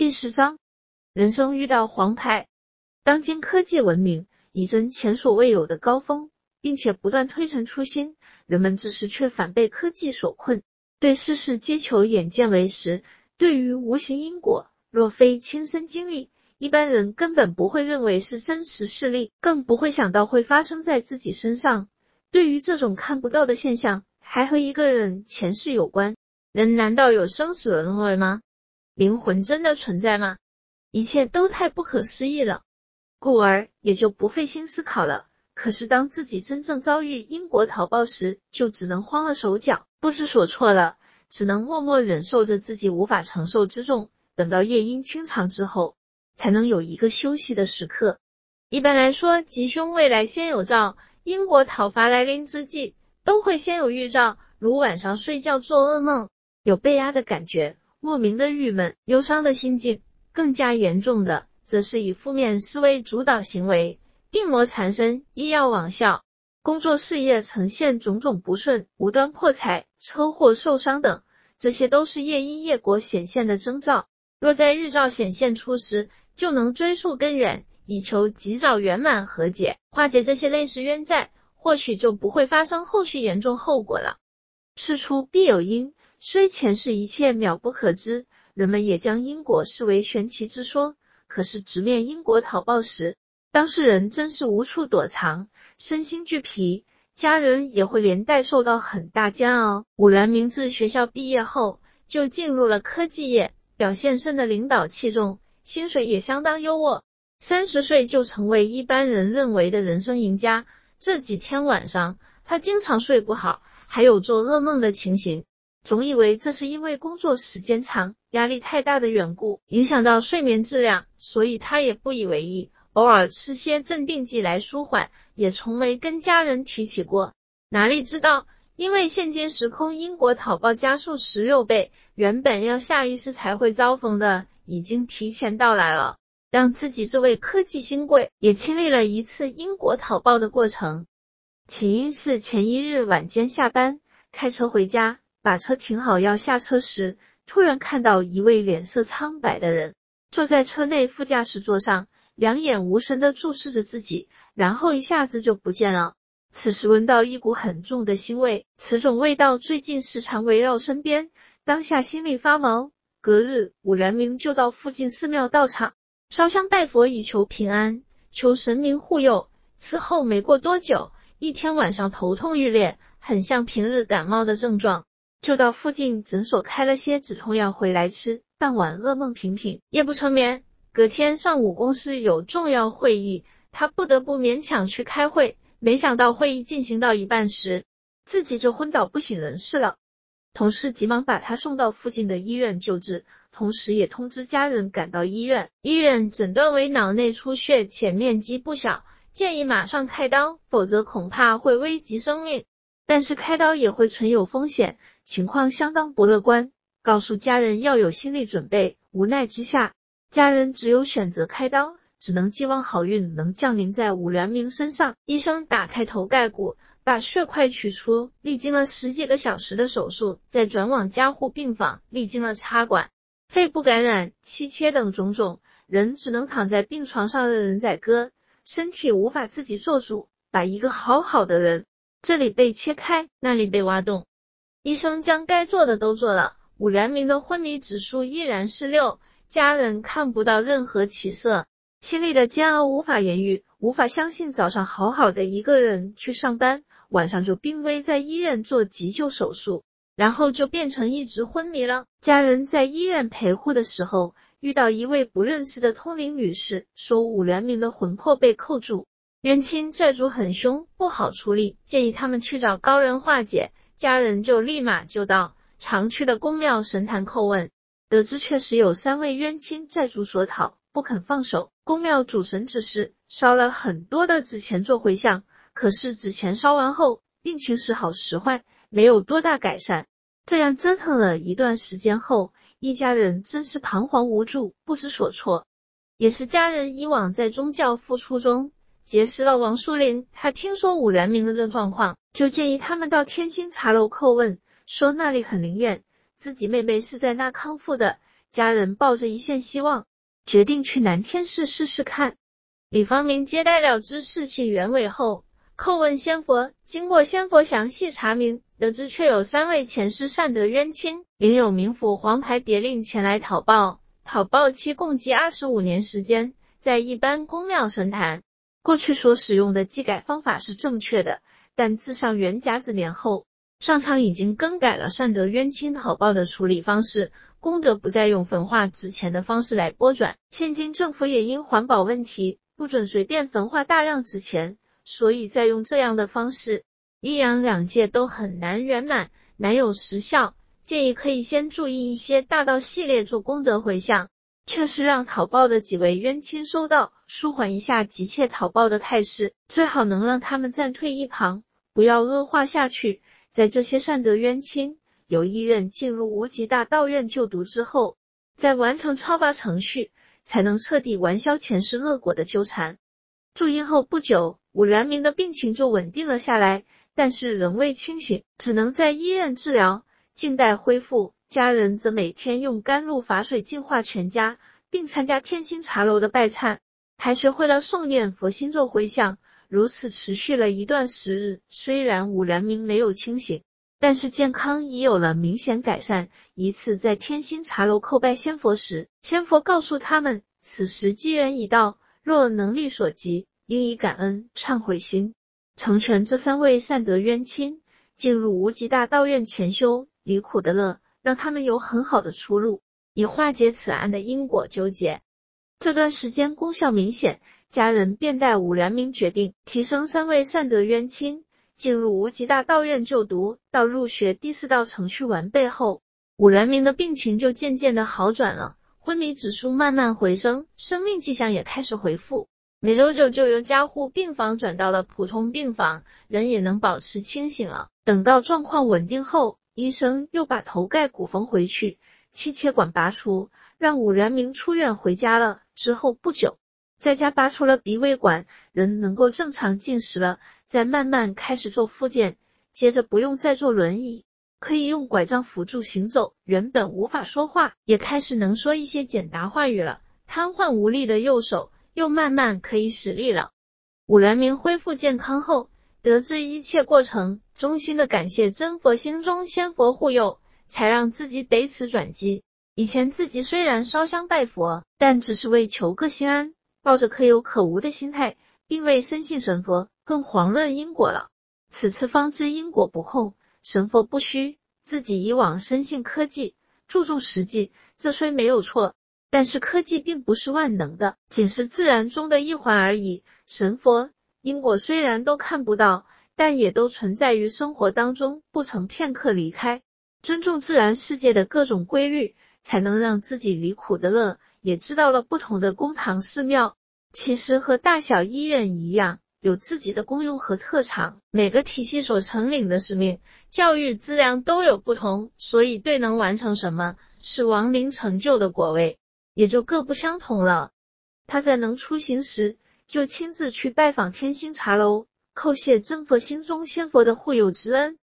第十章，人生遇到黄牌。当今科技文明已臻前所未有的高峰，并且不断推陈出新，人们知识却反被科技所困，对世事皆求眼见为实。对于无形因果，若非亲身经历，一般人根本不会认为是真实事例，更不会想到会发生在自己身上。对于这种看不到的现象，还和一个人前世有关。人难道有生死轮回吗？灵魂真的存在吗？一切都太不可思议了，故而也就不费心思考了。可是当自己真正遭遇因果逃报时，就只能慌了手脚，不知所措了，只能默默忍受着自己无法承受之重。等到夜莺清场之后，才能有一个休息的时刻。一般来说，吉凶未来先有兆，因果讨伐来临之际，都会先有预兆，如晚上睡觉做噩梦，有被压的感觉。莫名的郁闷、忧伤的心境，更加严重的，则是以负面思维主导行为，病魔缠身，医药网效，工作事业呈现种种不顺，无端破财、车祸受伤等，这些都是夜因夜果显现的征兆。若在日照显现出时，就能追溯根源，以求及早圆满和解，化解这些类似冤债，或许就不会发生后续严重后果了。事出必有因。虽前世一切渺不可知，人们也将因果视为玄奇之说。可是直面因果讨报时，当事人真是无处躲藏，身心俱疲，家人也会连带受到很大煎熬。武然明自学校毕业后，就进入了科技业，表现甚的领导器重，薪水也相当优渥。三十岁就成为一般人认为的人生赢家。这几天晚上，他经常睡不好，还有做噩梦的情形。总以为这是因为工作时间长、压力太大的缘故，影响到睡眠质量，所以他也不以为意，偶尔吃些镇定剂来舒缓，也从没跟家人提起过。哪里知道，因为现今时空因果讨报加速十六倍，原本要下意识才会遭逢的，已经提前到来了，让自己这位科技新贵也经历了一次因果讨报的过程。起因是前一日晚间下班，开车回家。把车停好要下车时，突然看到一位脸色苍白的人坐在车内副驾驶座上，两眼无神的注视着自己，然后一下子就不见了。此时闻到一股很重的腥味，此种味道最近时常围绕身边，当下心里发毛。隔日，武然明就到附近寺庙道场烧香拜佛，以求平安，求神明护佑。此后没过多久，一天晚上头痛欲裂，很像平日感冒的症状。就到附近诊所开了些止痛药回来吃，当晚噩梦频频，夜不成眠。隔天上午公司有重要会议，他不得不勉强去开会。没想到会议进行到一半时，自己就昏倒不省人事了。同事急忙把他送到附近的医院救治，同时也通知家人赶到医院。医院诊断为脑内出血，且面积不小，建议马上开刀，否则恐怕会危及生命。但是开刀也会存有风险，情况相当不乐观，告诉家人要有心理准备。无奈之下，家人只有选择开刀，只能寄望好运能降临在武良明身上。医生打开头盖骨，把血块取出，历经了十几个小时的手术，再转往加护病房，历经了插管、肺部感染、气切等种种，人只能躺在病床上任人宰割，身体无法自己做主，把一个好好的人。这里被切开，那里被挖洞。医生将该做的都做了，武然明的昏迷指数依然是六，家人看不到任何起色，心里的煎熬无法言喻，无法相信早上好好的一个人去上班，晚上就病危在医院做急救手术，然后就变成一直昏迷了。家人在医院陪护的时候，遇到一位不认识的通灵女士，说武然明的魂魄被扣住。冤亲债主很凶，不好处理，建议他们去找高人化解。家人就立马就到常去的宫庙神坛叩问，得知确实有三位冤亲债主所讨，不肯放手。宫庙主神指示烧了很多的纸钱做回向，可是纸钱烧完后，病情时好时坏，没有多大改善。这样折腾了一段时间后，一家人真是彷徨无助，不知所措。也是家人以往在宗教付出中。结识了王树林，他听说武然明的这状况，就建议他们到天星茶楼叩问，说那里很灵验，自己妹妹是在那康复的，家人抱着一线希望，决定去南天寺试试看。李方明接待了知事情原委后，叩问仙佛。经过仙佛详细查明，得知却有三位前世善德冤亲，领有冥府黄牌牒令前来讨报。讨报期共计二十五年时间，在一般宫庙神坛，过去所使用的祭改方法是正确的，但自上元甲子年后，上苍已经更改了善德冤亲讨报的处理方式。功德不再用焚化纸钱的方式来拨转，现今政府也因环保问题，不准随便焚化大量纸钱，所以再用这样的方式，阴阳两界都很难圆满，难有实效。建议可以先注意一些大道系列做功德回向，确实让讨报的几位冤亲收到，舒缓一下急切讨报的态势，最好能让他们暂退一旁，不要恶化下去。在这些善德冤亲。有意愿进入无极大道院就读之后，再完成超拔程序，才能彻底完消前世恶果的纠缠。住院后不久，武然明的病情就稳定了下来，但是仍未清醒，只能在医院治疗，静待恢复。家人则每天用甘露法水净化全家，并参加天心茶楼的拜忏，还学会了诵念佛心咒回向。如此持续了一段时日，虽然武然明没有清醒。但是健康已有了明显改善。一次在天心茶楼叩拜仙佛时，仙佛告诉他们，此时机缘已到，若能力所及，应以感恩忏悔心，成全这三位善德冤亲，进入无极大道院前修离苦的乐，让他们有很好的出路，以化解此案的因果纠结。这段时间功效明显，家人便带武然明决定提升三位善德冤亲。进入无极大道院就读，到入学第四道程序完备后，武然明的病情就渐渐的好转了，昏迷指数慢慢回升，生命迹象也开始恢复。没多久就由加护病房转到了普通病房，人也能保持清醒了。等到状况稳定后，医生又把头盖骨缝回去，气切管拔除，让武然明出院回家了。之后不久。在家拔除了鼻胃管，人能够正常进食了，再慢慢开始做复健，接着不用再坐轮椅，可以用拐杖辅助行走。原本无法说话，也开始能说一些简答话语了。瘫痪无力的右手又慢慢可以使力了。武然明恢复健康后，得知一切过程，衷心的感谢真佛心中仙佛护佑，才让自己得此转机。以前自己虽然烧香拜佛，但只是为求个心安。抱着可有可无的心态，并未深信神佛，更遑论因果了。此次方知因果不空，神佛不虚。自己以往深信科技，注重实际，这虽没有错，但是科技并不是万能的，仅是自然中的一环而已。神佛因果虽然都看不到，但也都存在于生活当中，不曾片刻离开。尊重自然世界的各种规律，才能让自己离苦得乐。也知道了不同的公堂寺庙，其实和大小医院一样，有自己的功用和特长。每个体系所承领的使命、教育资粮都有不同，所以对能完成什么，是亡灵成就的果位，也就各不相同了。他在能出行时，就亲自去拜访天心茶楼，叩谢真佛心中仙佛的护佑之恩。